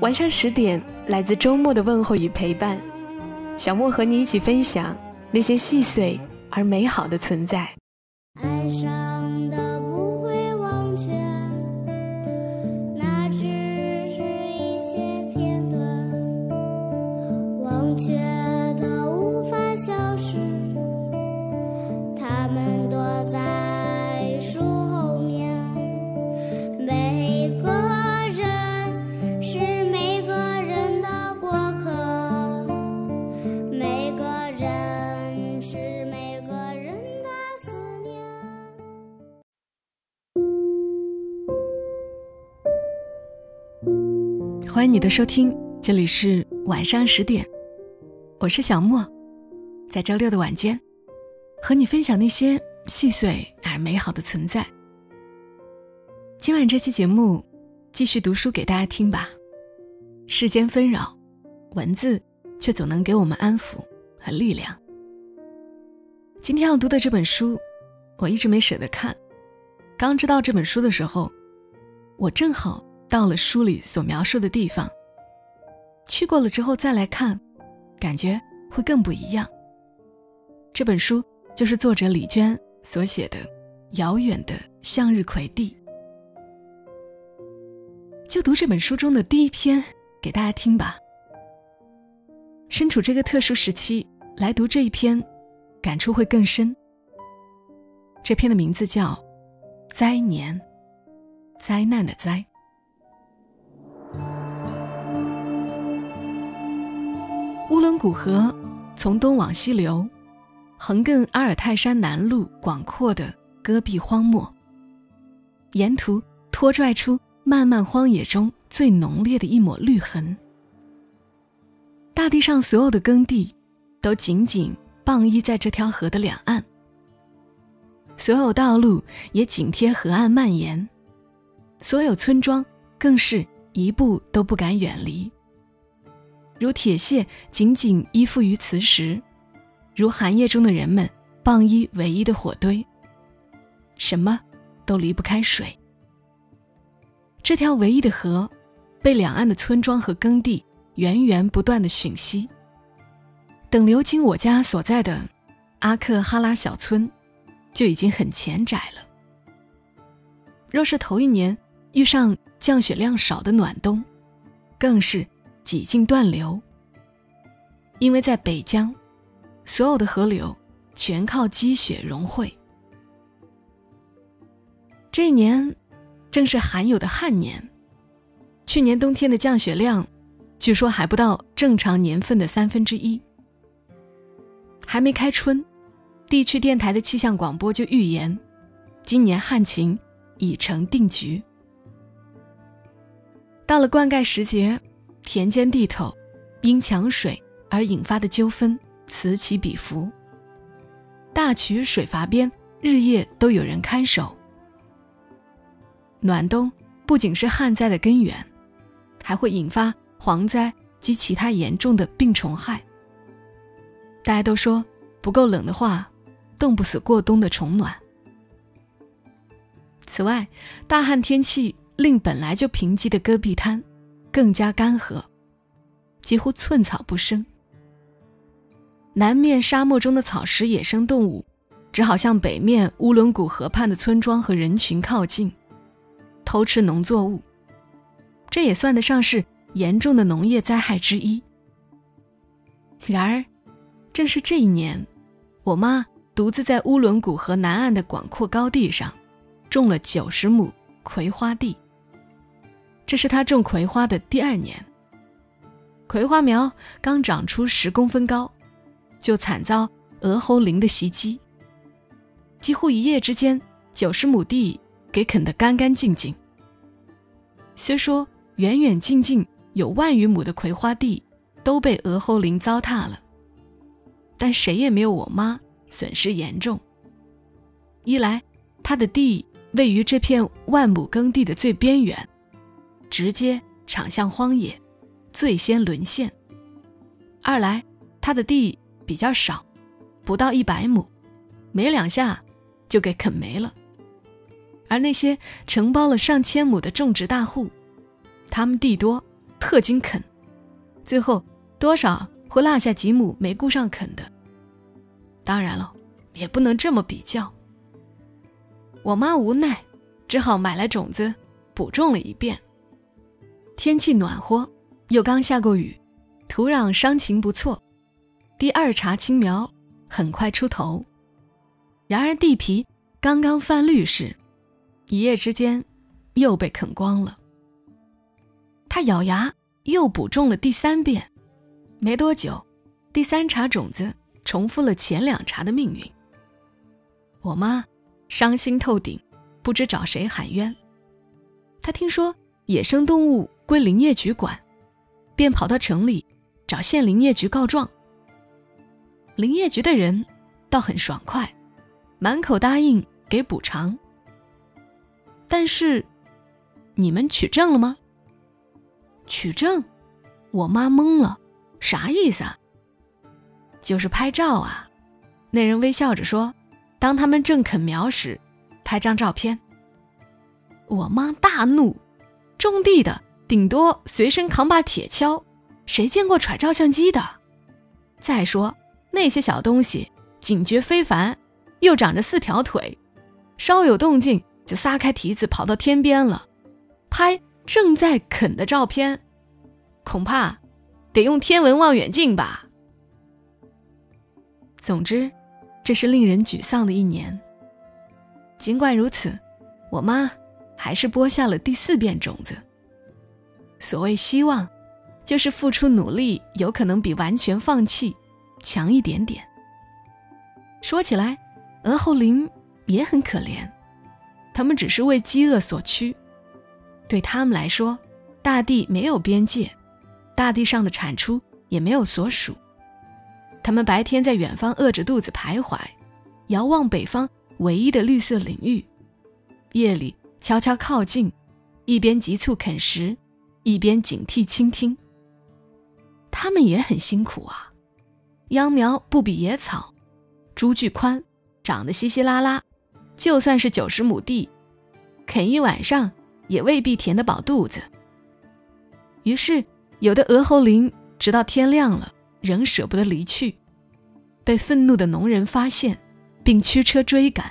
晚上十点，来自周末的问候与陪伴，小莫和你一起分享那些细碎而美好的存在。爱上的不会忘却，那只是一些片段，忘却欢迎你的收听，这里是晚上十点，我是小莫，在周六的晚间，和你分享那些细碎而美好的存在。今晚这期节目，继续读书给大家听吧。世间纷扰，文字却总能给我们安抚和力量。今天要读的这本书，我一直没舍得看，刚知道这本书的时候，我正好。到了书里所描述的地方，去过了之后再来看，感觉会更不一样。这本书就是作者李娟所写的《遥远的向日葵地》，就读这本书中的第一篇给大家听吧。身处这个特殊时期来读这一篇，感触会更深。这篇的名字叫《灾年》，灾难的灾。乌伦古河从东往西流，横亘阿尔泰山南麓广阔的戈壁荒漠。沿途拖拽出漫漫荒野中最浓烈的一抹绿痕。大地上所有的耕地，都紧紧傍依在这条河的两岸。所有道路也紧贴河岸蔓延，所有村庄更是一步都不敢远离。如铁屑紧紧依附于磁石，如寒夜中的人们傍依唯一的火堆。什么都离不开水。这条唯一的河，被两岸的村庄和耕地源源不断的吮吸。等流经我家所在的阿克哈拉小村，就已经很浅窄了。若是头一年遇上降雪量少的暖冬，更是。几近断流，因为在北疆，所有的河流全靠积雪融汇。这一年正是罕有的旱年，去年冬天的降雪量，据说还不到正常年份的三分之一。还没开春，地区电台的气象广播就预言，今年旱情已成定局。到了灌溉时节。田间地头，因抢水而引发的纠纷此起彼伏。大渠水阀边日夜都有人看守。暖冬不仅是旱灾的根源，还会引发蝗灾及其他严重的病虫害。大家都说，不够冷的话，冻不死过冬的虫卵。此外，大旱天气令本来就贫瘠的戈壁滩。更加干涸，几乎寸草不生。南面沙漠中的草食野生动物，只好向北面乌伦古河畔的村庄和人群靠近，偷吃农作物。这也算得上是严重的农业灾害之一。然而，正是这一年，我妈独自在乌伦古河南岸的广阔高地上，种了九十亩葵花地。这是他种葵花的第二年。葵花苗刚长出十公分高，就惨遭鹅喉铃的袭击。几乎一夜之间，九十亩地给啃得干干净净。虽说远远近近有万余亩的葵花地都被鹅喉林糟蹋了，但谁也没有我妈损失严重。一来，她的地位于这片万亩耕地的最边缘，直接场向荒野，最先沦陷；二来，他的地比较少，不到一百亩，没两下就给啃没了。而那些承包了上千亩的种植大户，他们地多，特经啃，最后多少会落下几亩没顾上啃的。当然了，也不能这么比较。我妈无奈，只好买来种子，补种了一遍。天气暖和，又刚下过雨，土壤伤情不错，第二茬青苗很快出头。然而地皮刚刚泛绿时，一夜之间又被啃光了。他咬牙又补种了第三遍，没多久，第三茬种子重复了前两茬的命运。我妈。伤心透顶，不知找谁喊冤。她听说野生动物归林业局管，便跑到城里找县林业局告状。林业局的人倒很爽快，满口答应给补偿。但是，你们取证了吗？取证？我妈懵了，啥意思啊？就是拍照啊。那人微笑着说。当他们正啃苗时，拍张照片。我妈大怒，种地的顶多随身扛把铁锹，谁见过揣照相机的？再说那些小东西警觉非凡，又长着四条腿，稍有动静就撒开蹄子跑到天边了，拍正在啃的照片，恐怕得用天文望远镜吧。总之。这是令人沮丧的一年。尽管如此，我妈还是播下了第四遍种子。所谓希望，就是付出努力，有可能比完全放弃强一点点。说起来，鹅后林也很可怜，他们只是为饥饿所驱。对他们来说，大地没有边界，大地上的产出也没有所属。他们白天在远方饿着肚子徘徊，遥望北方唯一的绿色领域；夜里悄悄靠近，一边急促啃食，一边警惕倾听。他们也很辛苦啊，秧苗不比野草，株距宽，长得稀稀拉拉，就算是九十亩地，啃一晚上也未必填得饱肚子。于是，有的鹅喉林直到天亮了。仍舍不得离去，被愤怒的农人发现，并驱车追赶。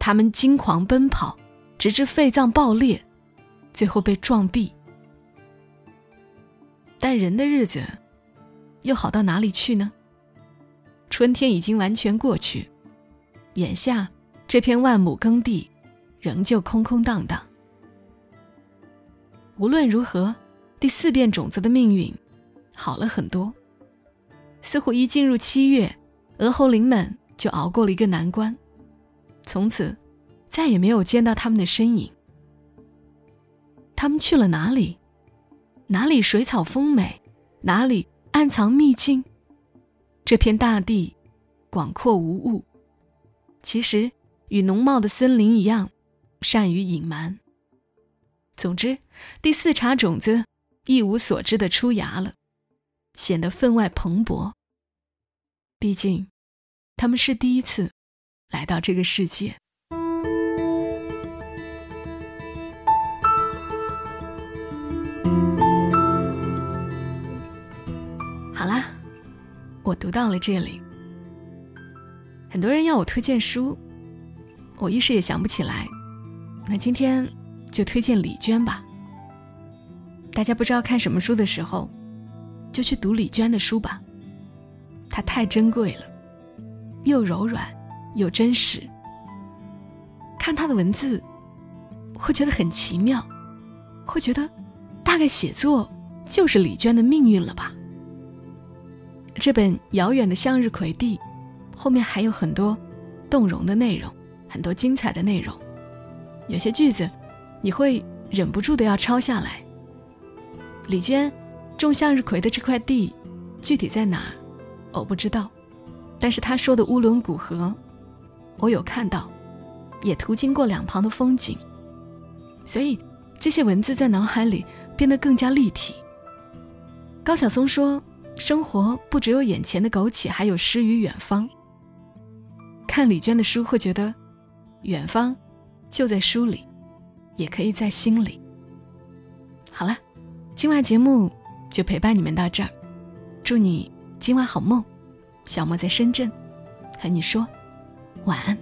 他们惊狂奔跑，直至肺脏爆裂，最后被撞毙。但人的日子又好到哪里去呢？春天已经完全过去，眼下这片万亩耕地仍旧空空荡荡。无论如何，第四遍种子的命运好了很多。似乎一进入七月，鹅喉林们就熬过了一个难关，从此再也没有见到他们的身影。他们去了哪里？哪里水草丰美？哪里暗藏秘境？这片大地广阔无物，其实与浓茂的森林一样，善于隐瞒。总之，第四茬种子一无所知的出芽了。显得分外蓬勃。毕竟，他们是第一次来到这个世界。我读到了这里。很多人要我推荐书，我一时也想不起来。那今天就推荐李娟吧。大家不知道看什么书的时候。就去读李娟的书吧，她太珍贵了，又柔软又真实。看她的文字，会觉得很奇妙，会觉得大概写作就是李娟的命运了吧。这本《遥远的向日葵地》后面还有很多动容的内容，很多精彩的内容，有些句子你会忍不住的要抄下来。李娟种向日葵的这块地具体在哪，我不知道，但是她说的乌伦古河，我有看到，也途经过两旁的风景，所以这些文字在脑海里变得更加立体。高晓松说：“生活不只有眼前的苟且，还有诗与远方。”看李娟的书，会觉得远方就在书里，也可以在心里。好了，今晚节目就陪伴你们到这儿，祝你今晚好梦。小莫在深圳，和你说晚安。